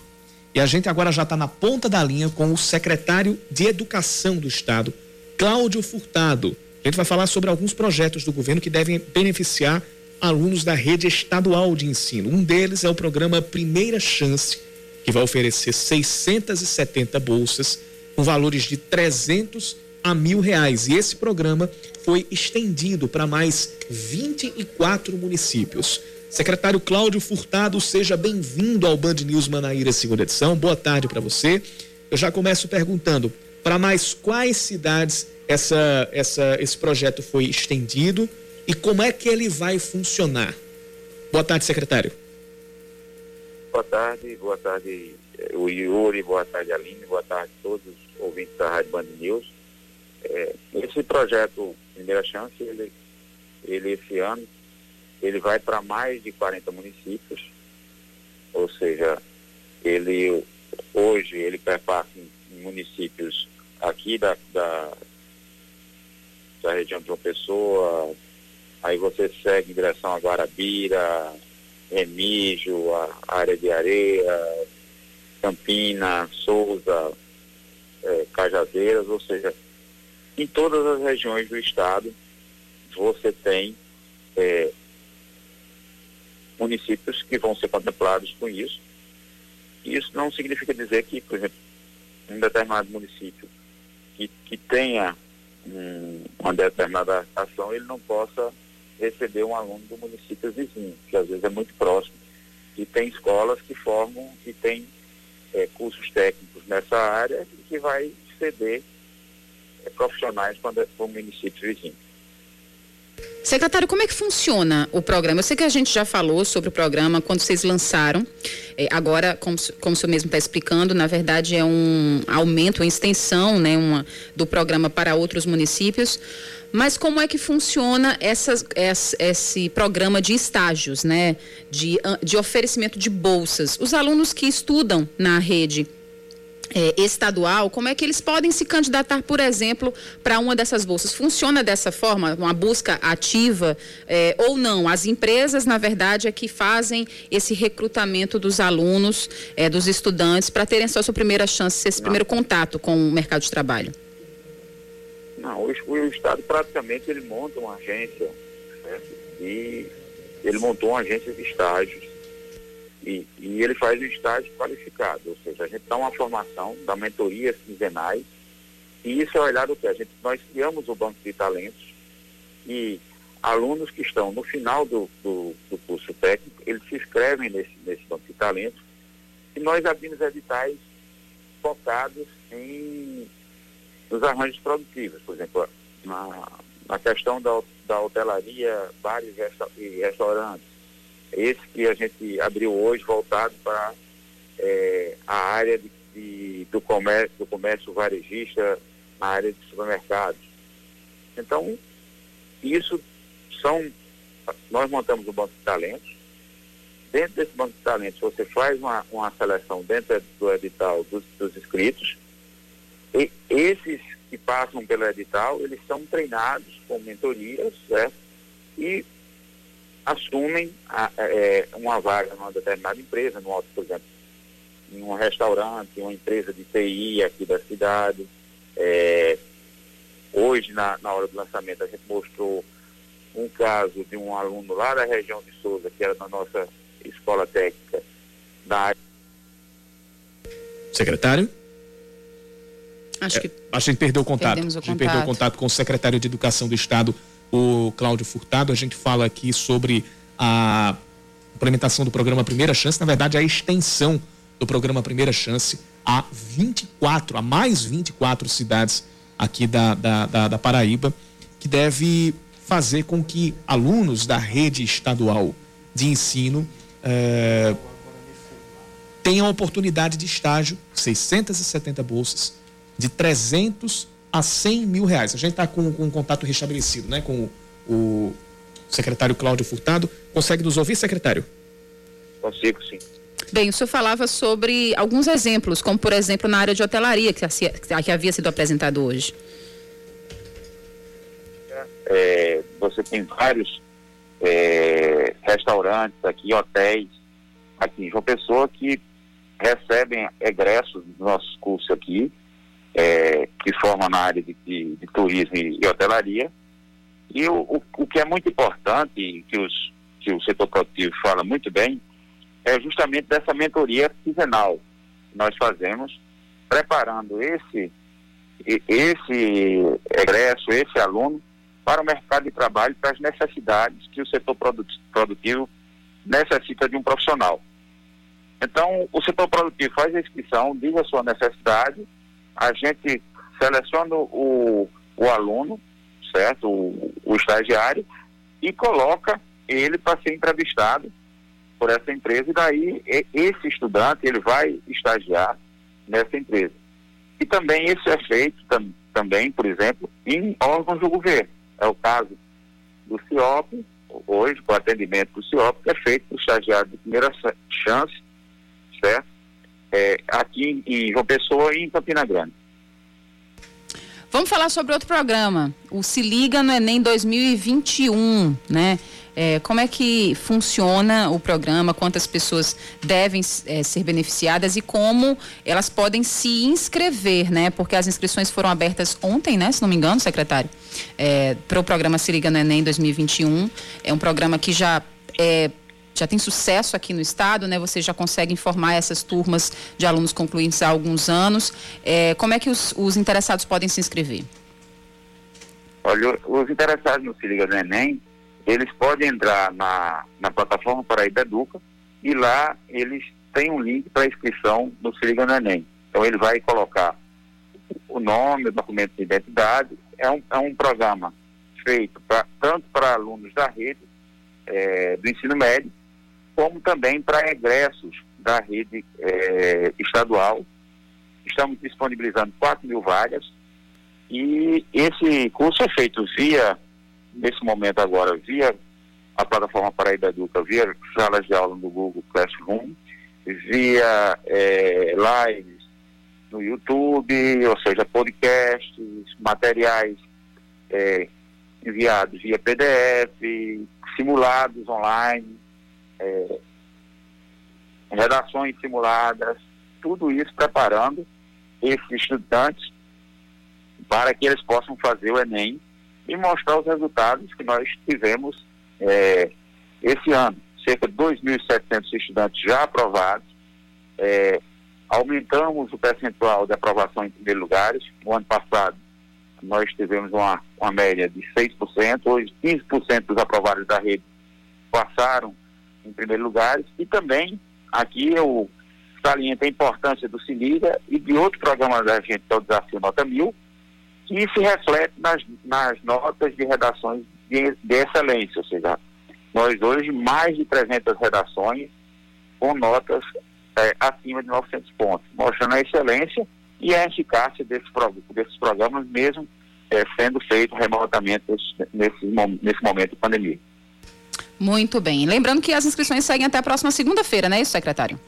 Speaker 2: E a gente agora já está na ponta da linha com o secretário de Educação do Estado, Cláudio Furtado. A gente vai falar sobre alguns projetos do governo que devem beneficiar alunos da rede estadual de ensino. Um deles é o programa Primeira Chance, que vai oferecer 670 bolsas com valores de 300 a mil reais. E esse programa foi estendido para mais 24 municípios. Secretário Cláudio Furtado, seja bem-vindo ao Band News Manaíra, segunda edição. Boa tarde para você. Eu já começo perguntando para mais quais cidades essa, essa, esse projeto foi estendido e como é que ele vai funcionar. Boa tarde, secretário.
Speaker 9: Boa tarde, boa tarde eh, o Yuri, boa tarde Aline, boa tarde a todos os ouvintes da Rádio Band News. Eh, esse projeto Primeira Chance, ele, ele esse ano, ele vai para mais de 40 municípios, ou seja, ele hoje ele perpassa em, municípios aqui da, da, da região de João Pessoa, aí você segue em direção a Guarabira, Remígio, a área de areia, Campina, Souza, eh, Cajazeiras, ou seja, em todas as regiões do estado você tem é, municípios que vão ser contemplados com isso. Isso não significa dizer que, por exemplo, um determinado município que, que tenha um, uma determinada ação, ele não possa receber um aluno do município vizinho, que às vezes é muito próximo. E tem escolas que formam e tem é, cursos técnicos nessa área e que vai ceder profissionais para o município vizinho.
Speaker 3: Secretário, como é que funciona o programa? Eu sei que a gente já falou sobre o programa quando vocês lançaram. É, agora, como, como o senhor mesmo está explicando, na verdade é um aumento, uma extensão né, uma, do programa para outros municípios. Mas como é que funciona essas, esse, esse programa de estágios, né? De, de oferecimento de bolsas? Os alunos que estudam na rede é, estadual, como é que eles podem se candidatar, por exemplo, para uma dessas bolsas? Funciona dessa forma, uma busca ativa é, ou não? As empresas, na verdade, é que fazem esse recrutamento dos alunos, é, dos estudantes, para terem só sua primeira chance, esse não. primeiro contato com o mercado de trabalho.
Speaker 9: Não, o, o Estado praticamente ele monta uma agência né, e ele montou uma agência de estágios e, e ele faz o estágio qualificado, ou seja, a gente dá uma formação, dá mentorias quinzenais, e isso é olhar do que? A gente, nós criamos o banco de talentos e alunos que estão no final do, do, do curso técnico, eles se inscrevem nesse, nesse banco de talentos e nós abrimos editais focados em nos arranjos produtivos, por exemplo, na, na questão da, da hotelaria, bares e restaurantes, esse que a gente abriu hoje voltado para é, a área de, de, do, comércio, do comércio varejista, na área de supermercados. Então, isso são. Nós montamos o banco de talentos. Dentro desse banco de talentos, você faz uma, uma seleção dentro do edital dos, dos inscritos. E esses que passam pelo edital, eles são treinados com mentorias, certo? E assumem a, é, uma vaga numa determinada empresa, no, por exemplo, em um restaurante, uma empresa de TI aqui da cidade. É, hoje, na, na hora do lançamento, a gente mostrou um caso de um aluno lá da região de Souza, que era na nossa escola técnica, da área.
Speaker 2: Secretário?
Speaker 3: Acho que. É,
Speaker 2: acho que a gente perdeu o contato. O a gente contato. perdeu o contato com o secretário de Educação do Estado, o Cláudio Furtado. A gente fala aqui sobre a implementação do programa Primeira Chance, na verdade, a extensão do programa Primeira Chance a 24, a mais 24 cidades aqui da, da, da, da Paraíba, que deve fazer com que alunos da rede estadual de ensino eh, tenham a oportunidade de estágio, 670 bolsas, de 300 a 100 mil reais. A gente está com, com um contato restabelecido né, com o, secretário Cláudio Furtado. Consegue nos ouvir, secretário?
Speaker 9: Consigo, sim.
Speaker 3: Bem, o senhor falava sobre alguns exemplos, como por exemplo na área de hotelaria, que, que havia sido apresentado hoje.
Speaker 9: É, você tem vários é, restaurantes aqui, hotéis, aqui em João Pessoa, que recebem egressos dos nossos cursos aqui, é, que formam na área de, de, de turismo e, hotelaria. E o, o, o, que é muito importante, que, os, que o setor produtivo fala muito bem, é justamente dessa mentoria quinzenal que nós fazemos, preparando esse, esse egresso, esse aluno, para o mercado de trabalho, para as necessidades que o setor produtivo necessita de um profissional. Então, o setor produtivo faz a inscrição, diz a sua necessidade, a gente seleciona o, o aluno, certo? O, o estagiário, e coloca ele para ser entrevistado por essa empresa, e daí esse estudante ele vai estagiar nessa empresa. E também isso é feito tam, também, por exemplo, em órgãos do governo. É o caso do CIOP, hoje, com atendimento do CIOP, que é feito para o estagiário de primeira chance, certo? É, aqui em João Pessoa e em Campina Grande.
Speaker 3: Vamos falar sobre outro programa, o Se Liga no Enem 2021, né? É, como é que funciona o programa? Quantas pessoas devem é, ser beneficiadas e como elas podem se inscrever, né? Porque as inscrições foram abertas ontem, né? Se não me engano, secretário, é, para o programa Se Liga no Enem 2021. É um programa que já é já tem sucesso aqui no estado, né? Você já consegue informar essas turmas de alunos concluintes há alguns anos. É, como é que os, os, interessados podem se inscrever?
Speaker 9: Olha, os interessados no Se Liga no Enem, eles podem entrar na, na plataforma Paraíba Educa e lá eles têm um link para inscrição no Se Liga no Enem. Então ele vai colocar o nome, o documento de identidade. É um, é um programa feito pra, tanto para alunos da rede é, do ensino médio como também para egressos da rede eh, estadual. Estamos disponibilizando 4 mil vagas e esse curso é feito via, nesse momento agora, via a plataforma Paraíba Educa, via salas de aula no Google Classroom, via eh, lives no YouTube, ou seja, podcasts, materiais eh, enviados via PDF, simulados online, é, redações simuladas, tudo isso preparando esses estudantes para que eles possam fazer o Enem e mostrar os resultados que nós tivemos é, esse ano. Cerca de 2.700 estudantes já aprovados. É, aumentamos o percentual de aprovação em primeiros lugares. No ano passado, nós tivemos uma, uma média de 6%. Hoje, 15% dos aprovados da rede passaram em primeiro lugar, e também aqui eu saliento a importância do Se e de outro programa da gente, que é o Desafio Nota Mil, que se reflete nas, nas notas de redações de, de excelência, ou seja, nós hoje mais de 300 redações com notas é, acima de 900 pontos, mostrando a excelência e a eficácia desse, desses programas, mesmo é, sendo feito remotamente nesse, nesse momento de pandemia.
Speaker 3: Muito bem. Lembrando que as inscrições seguem até a próxima segunda-feira, não é isso, secretário?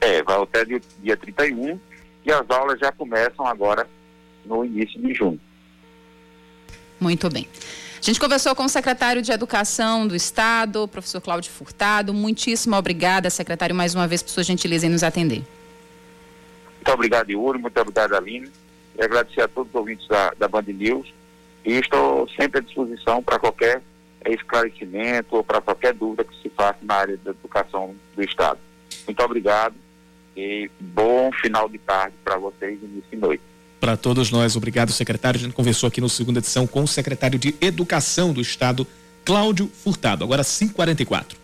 Speaker 9: É, vai até dia, dia 31 e as aulas já começam agora no início de junho.
Speaker 3: Muito bem. A gente conversou com o secretário de Educação do Estado, professor Cláudio Furtado. Muitíssimo obrigada, secretário, mais uma vez por sua gentileza em nos atender.
Speaker 9: Muito obrigado, Yuri. Muito obrigado, Aline. E agradecer a todos os ouvintes da, da Band News. E estou sempre à disposição para qualquer esclarecimento ou para qualquer dúvida que se faça na área da educação do Estado. Muito obrigado e bom final de tarde para vocês e início de noite.
Speaker 2: Para todos nós, obrigado, secretário. A gente conversou aqui no segunda edição com o secretário de Educação do Estado, Cláudio Furtado. Agora 5h44.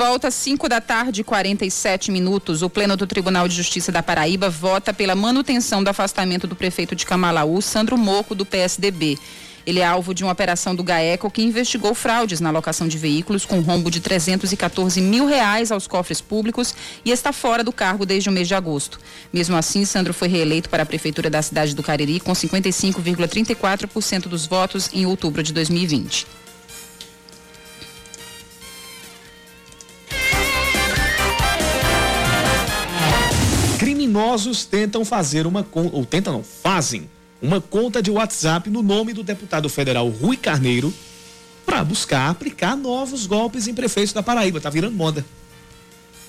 Speaker 3: Volta às 5 da tarde, 47 minutos. O Pleno do Tribunal de Justiça da Paraíba vota pela manutenção do afastamento do prefeito de Camalaú, Sandro Moco, do PSDB. Ele é alvo de uma operação do GAECO que investigou fraudes na alocação de veículos com rombo de 314 mil reais aos cofres públicos e está fora do cargo desde o mês de agosto. Mesmo assim, Sandro foi reeleito para a prefeitura da cidade do Cariri com 55,34% dos votos em outubro de 2020.
Speaker 2: Criminosos tentam fazer uma conta, ou tentam não, fazem uma conta de WhatsApp no nome do deputado federal Rui Carneiro para buscar aplicar novos golpes em prefeitos da Paraíba. Tá virando moda.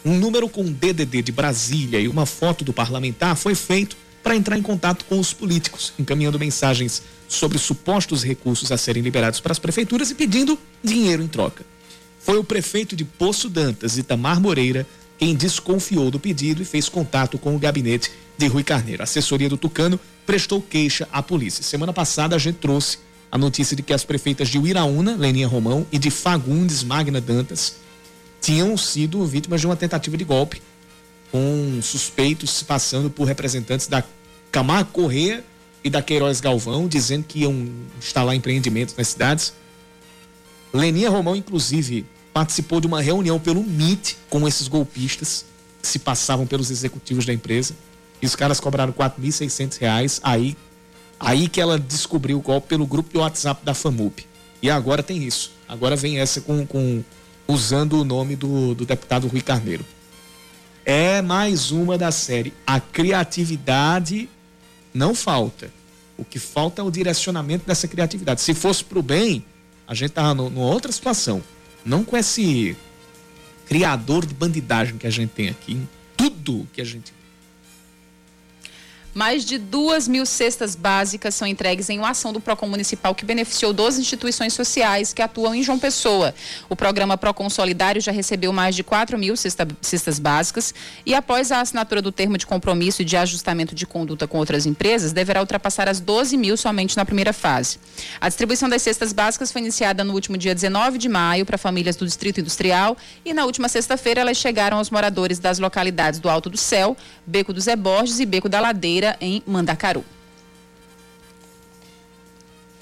Speaker 2: Um número com DDD de Brasília e uma foto do parlamentar foi feito para entrar em contato com os políticos, encaminhando mensagens sobre supostos recursos a serem liberados para as prefeituras e pedindo dinheiro em troca. Foi o prefeito de Poço Dantas, Itamar Moreira, quem desconfiou do pedido e fez contato com o gabinete de Rui Carneiro. A assessoria do Tucano prestou queixa à polícia. Semana passada a gente trouxe a notícia de que as prefeitas de Uiraúna, Leninha Romão, e de Fagundes, Magna Dantas, tinham sido vítimas de uma tentativa de golpe, com suspeitos se passando por representantes da Camargo Correia e da Queiroz Galvão, dizendo que iam instalar empreendimentos nas cidades. Leninha Romão, inclusive, participou de uma reunião pelo MIT com esses golpistas se passavam pelos executivos da empresa. E os caras cobraram 4.600 reais. Aí, aí que ela descobriu o golpe pelo grupo de WhatsApp da FAMUP. E agora tem isso. Agora vem essa com, com usando o nome do, do deputado Rui Carneiro. É mais uma da série. A criatividade não falta. O que falta é o direcionamento dessa criatividade. Se fosse para o bem, a gente tava numa outra situação. Não com esse criador de bandidagem que a gente tem aqui. Em tudo que a gente
Speaker 3: mais de duas mil cestas básicas são entregues em uma ação do PROCON Municipal que beneficiou 12 instituições sociais que atuam em João Pessoa. O programa PROCON Solidário já recebeu mais de 4 mil cesta, cestas básicas e, após a assinatura do termo de compromisso e de ajustamento de conduta com outras empresas, deverá ultrapassar as 12 mil somente na primeira fase. A distribuição das cestas básicas foi iniciada no último dia 19 de maio para famílias do Distrito Industrial e, na última sexta-feira, elas chegaram aos moradores das localidades do Alto do Céu, Beco dos Eborges e Beco da Ladeira em Mandacaru.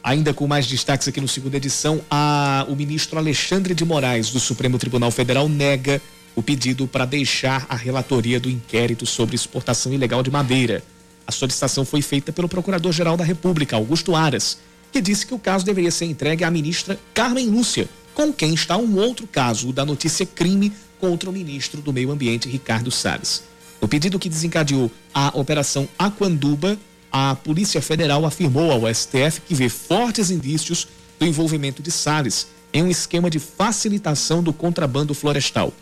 Speaker 2: Ainda com mais destaques aqui no segunda edição, a, o ministro Alexandre de Moraes, do Supremo Tribunal Federal, nega o pedido para deixar a relatoria do inquérito sobre exportação ilegal de madeira. A solicitação foi feita pelo Procurador-Geral da República, Augusto Aras, que disse que o caso deveria ser entregue à ministra Carmen Lúcia, com quem está um outro caso, o da notícia crime contra o ministro do Meio Ambiente, Ricardo Salles. No pedido que desencadeou a Operação Aquanduba, a Polícia Federal afirmou ao STF que vê fortes indícios do envolvimento de Salles em um esquema de facilitação do contrabando florestal.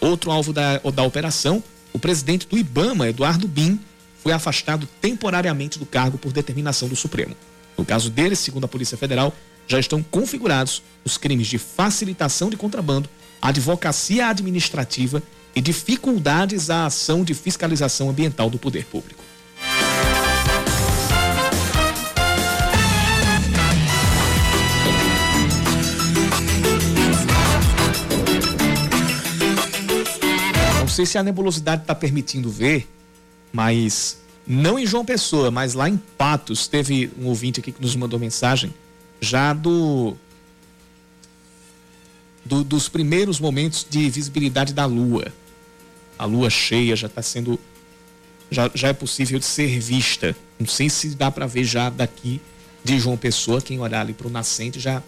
Speaker 2: Outro alvo da, da operação, o presidente do IBAMA, Eduardo Bin, foi afastado temporariamente do cargo por determinação do Supremo. No caso dele, segundo a Polícia Federal, já estão configurados os crimes de facilitação de contrabando, advocacia administrativa e dificuldades à ação de fiscalização ambiental do poder público. Não sei se a nebulosidade está permitindo ver, mas não em João Pessoa, mas lá em Patos, teve um ouvinte aqui que nos mandou mensagem já do, do dos primeiros momentos de visibilidade da Lua a lua cheia já está sendo. Já, já é possível de ser vista. Não sei se dá para ver já daqui de João Pessoa, quem olhar ali para o nascente já,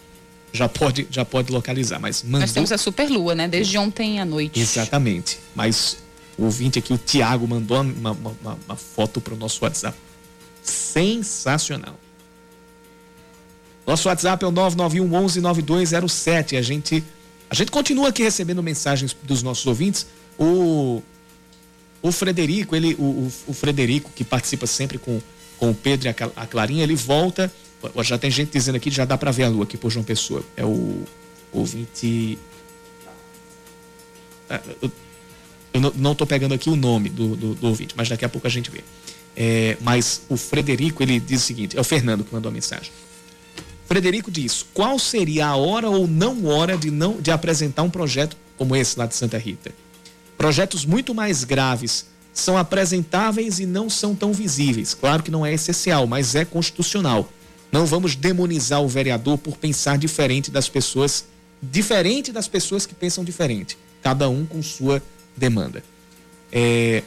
Speaker 2: já, pode, já pode localizar. Mas mandou...
Speaker 3: Nós temos a superlua, né? Desde ontem à noite.
Speaker 2: Exatamente. Mas o ouvinte aqui, o Tiago, mandou uma, uma, uma foto para o nosso WhatsApp. Sensacional. Nosso WhatsApp é o 991 11 9207. A gente, a gente continua aqui recebendo mensagens dos nossos ouvintes o, o Frederico, ele, o, o, Frederico, que participa sempre com, com o Pedro e a, a Clarinha, ele volta. Já tem gente dizendo aqui, já dá para ver a lua aqui por João Pessoa. É o ouvinte. É, eu, eu não estou pegando aqui o nome do, do, do, ouvinte, mas daqui a pouco a gente vê. É, mas o Frederico, ele diz o seguinte: é o Fernando que mandou a mensagem. Frederico diz: qual seria a hora ou não hora de, não, de apresentar um projeto como esse lá de Santa Rita? Projetos muito mais graves são apresentáveis e não são tão visíveis. Claro que não é essencial, mas é constitucional. Não vamos demonizar o vereador por pensar diferente das pessoas, diferente das pessoas que pensam diferente, cada um com sua demanda. É,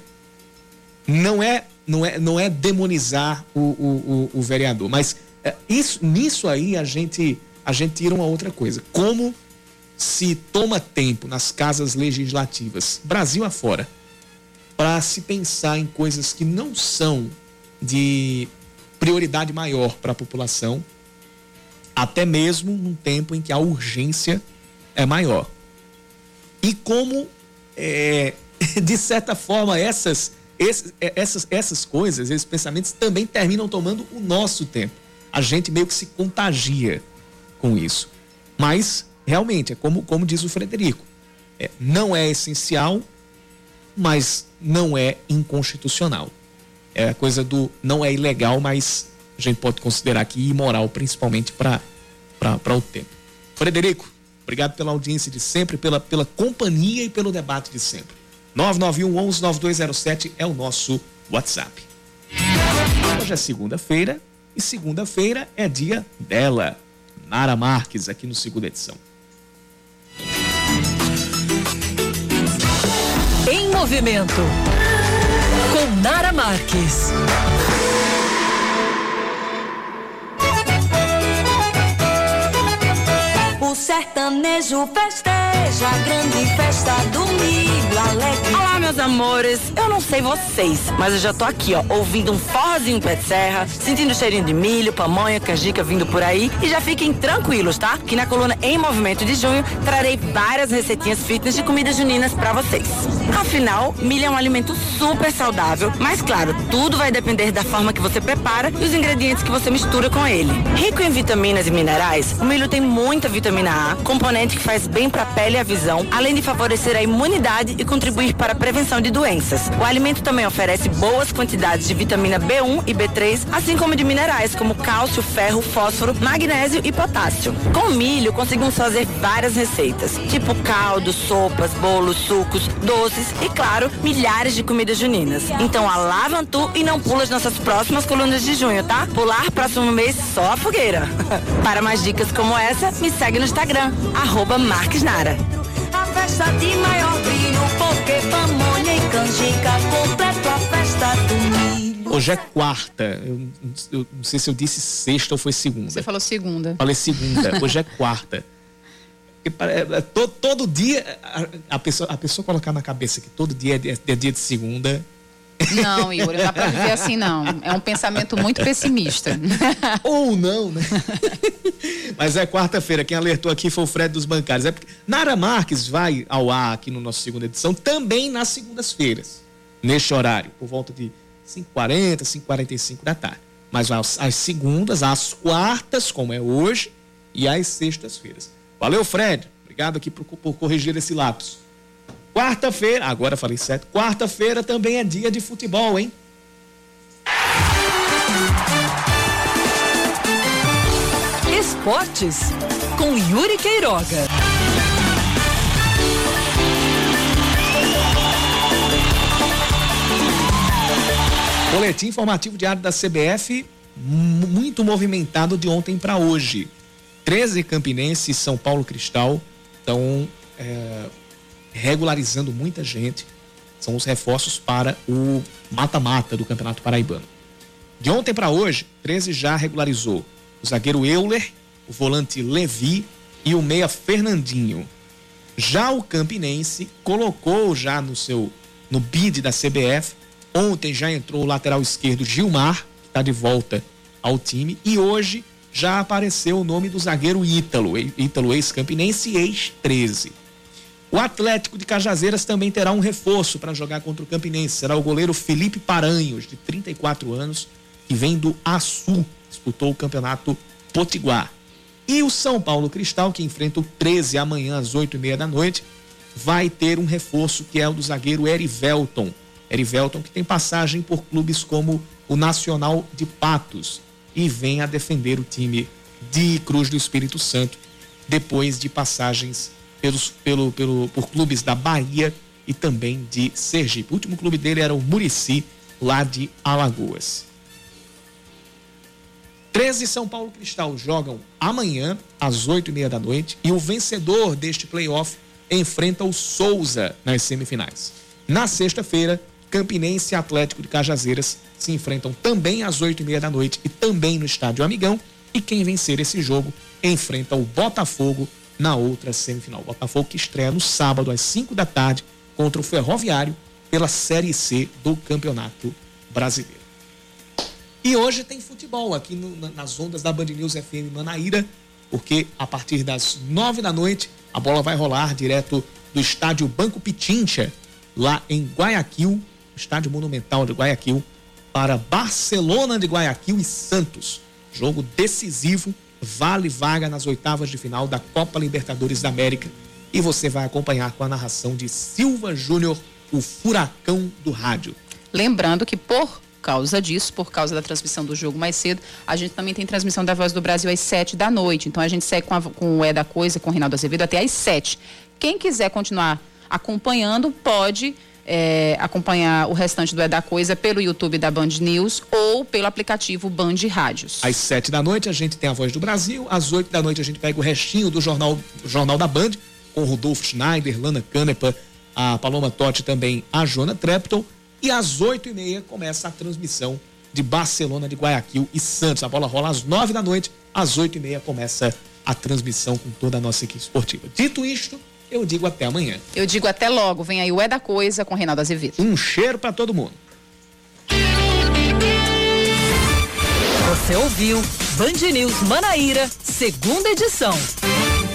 Speaker 2: não é não é não é demonizar o, o, o, o vereador, mas é, isso, nisso aí a gente a gente tira uma outra coisa. Como se toma tempo nas casas legislativas, Brasil afora, para se pensar em coisas que não são de prioridade maior para a população, até mesmo num tempo em que a urgência é maior. E como, é, de certa forma, essas, esses, é, essas, essas coisas, esses pensamentos também terminam tomando o nosso tempo. A gente meio que se contagia com isso. Mas realmente, é como, como diz o Frederico, é, não é essencial, mas não é inconstitucional. É a coisa do não é ilegal, mas a gente pode considerar que imoral, principalmente para o tempo. Frederico, obrigado pela audiência de sempre, pela, pela companhia e pelo debate de sempre. 991 11 9207 é o nosso WhatsApp. Hoje é segunda-feira e segunda-feira é dia dela, Nara Marques, aqui no segunda edição.
Speaker 1: Movimento. Com Nara Marques.
Speaker 10: O sertanejo festeja a grande festa do
Speaker 11: Olá, meus amores. Eu não sei vocês, mas eu já tô aqui, ó, ouvindo um forrozinho pé de serra, sentindo o cheirinho de milho, pamonha, canjica vindo por aí. E já fiquem tranquilos, tá? Que na coluna Em Movimento de Junho trarei várias receitinhas fitness de comidas juninas pra vocês. Afinal, milho é um alimento super saudável, mas claro, tudo vai depender da forma que você prepara e os ingredientes que você mistura com ele. Rico em vitaminas e minerais, o milho tem muita vitamina A, componente que faz bem para a pele e a visão, além de favorecer a imunidade e contribuir para a prevenção de doenças. O alimento também oferece boas quantidades de vitamina B1 e B3, assim como de minerais como cálcio, ferro, fósforo, magnésio e potássio. Com milho conseguimos fazer várias receitas, tipo caldo, sopas, bolos, sucos, doces e, claro, milhares de comidas juninas. Então alavam tu e não pula as nossas próximas colunas de junho, tá? Pular próximo mês só a fogueira. para mais dicas como essa, me segue no Instagram, arroba Marques Nara.
Speaker 10: De maior brilho, porque pamonha e canjica completo a festa do milho.
Speaker 2: Hoje é quarta. Eu, eu não sei se eu disse sexta ou foi segunda.
Speaker 3: Você falou segunda.
Speaker 2: Falei segunda. Hoje é quarta. É, é, to- todo dia a, a pessoa, a pessoa colocar na cabeça que todo dia é, dia- é dia de segunda.
Speaker 3: Não, Yuri, não dá pra viver assim, não. É um pensamento muito pessimista.
Speaker 2: Ou não, né? Mas é quarta-feira. Quem alertou aqui foi o Fred dos Bancários. É porque Nara Marques vai ao ar aqui no nosso segunda edição também nas segundas-feiras, neste horário, por volta de 5h40, 5h45 da tarde. Mas às segundas, às quartas, como é hoje, e às sextas-feiras. Valeu, Fred. Obrigado aqui por, por corrigir esse lapso. Quarta-feira, agora falei certo. Quarta-feira também é dia de futebol, hein?
Speaker 1: Esportes com Yuri Queiroga.
Speaker 2: Boletim informativo diário da CBF, mu- muito movimentado de ontem para hoje. 13 Campinense e São Paulo Cristal estão é, regularizando muita gente. São os reforços para o mata-mata do Campeonato Paraibano. De ontem para hoje, 13 já regularizou o zagueiro Euler, o volante Levi e o meia Fernandinho. Já o Campinense colocou já no seu no bid da CBF. Ontem já entrou o lateral esquerdo Gilmar, que está de volta ao time, e hoje já apareceu o nome do zagueiro Ítalo, Ítalo ex-campinense e ex-13. O Atlético de Cajazeiras também terá um reforço para jogar contra o Campinense. Será o goleiro Felipe Paranhos, de 34 anos, que vem do Açu, disputou o campeonato Potiguar. E o São Paulo Cristal, que enfrenta o 13 amanhã às 8 e meia da noite, vai ter um reforço que é o do zagueiro Erivelton. Erivelton que tem passagem por clubes como o Nacional de Patos e vem a defender o time de Cruz do Espírito Santo depois de passagens pelos, pelo, pelo, por clubes da Bahia e também de Sergipe. O último clube dele era o Murici, lá de Alagoas. 13 e São Paulo Cristal jogam amanhã, às 8 e meia da noite, e o vencedor deste playoff enfrenta o Souza nas semifinais. Na sexta-feira, Campinense e Atlético de Cajazeiras se enfrentam também às 8 e meia da noite e também no Estádio Amigão. E quem vencer esse jogo enfrenta o Botafogo na outra semifinal. O Botafogo que estreia no sábado às 5 da tarde contra o Ferroviário pela Série C do Campeonato Brasileiro. E hoje tem futebol aqui no- na- nas ondas da Band News FM Manaíra, porque a partir das nove da noite a bola vai rolar direto do estádio Banco Pichincha, lá em Guayaquil, estádio monumental de Guayaquil, para Barcelona de Guayaquil e Santos. Jogo decisivo, vale vaga nas oitavas de final da Copa Libertadores da América. E você vai acompanhar com a narração de Silva Júnior, o furacão do rádio.
Speaker 3: Lembrando que por causa disso, por causa da transmissão do jogo mais cedo, a gente também tem transmissão da Voz do Brasil às 7 da noite. Então a gente segue com, a- com o É da Coisa, com o Reinaldo Azevedo até às 7. Quem quiser continuar acompanhando, pode é, acompanhar o restante do É da Coisa pelo YouTube da Band News ou pelo aplicativo Band Rádios.
Speaker 2: Às sete da noite a gente tem a Voz do Brasil, às oito da noite a gente pega o restinho do jornal, jornal da Band, com Rodolfo Schneider, Lana Canepa, a Paloma Totti também a Jona Trepton. E às oito e meia começa a transmissão de Barcelona, de Guayaquil e Santos. A bola rola às nove da noite, às oito e meia começa a transmissão com toda a nossa equipe esportiva. Dito isto, eu digo até amanhã.
Speaker 3: Eu digo até logo. Vem aí o É da Coisa com Reinaldo Azevedo.
Speaker 2: Um cheiro para todo mundo.
Speaker 1: Você ouviu Band News Manaíra, segunda edição.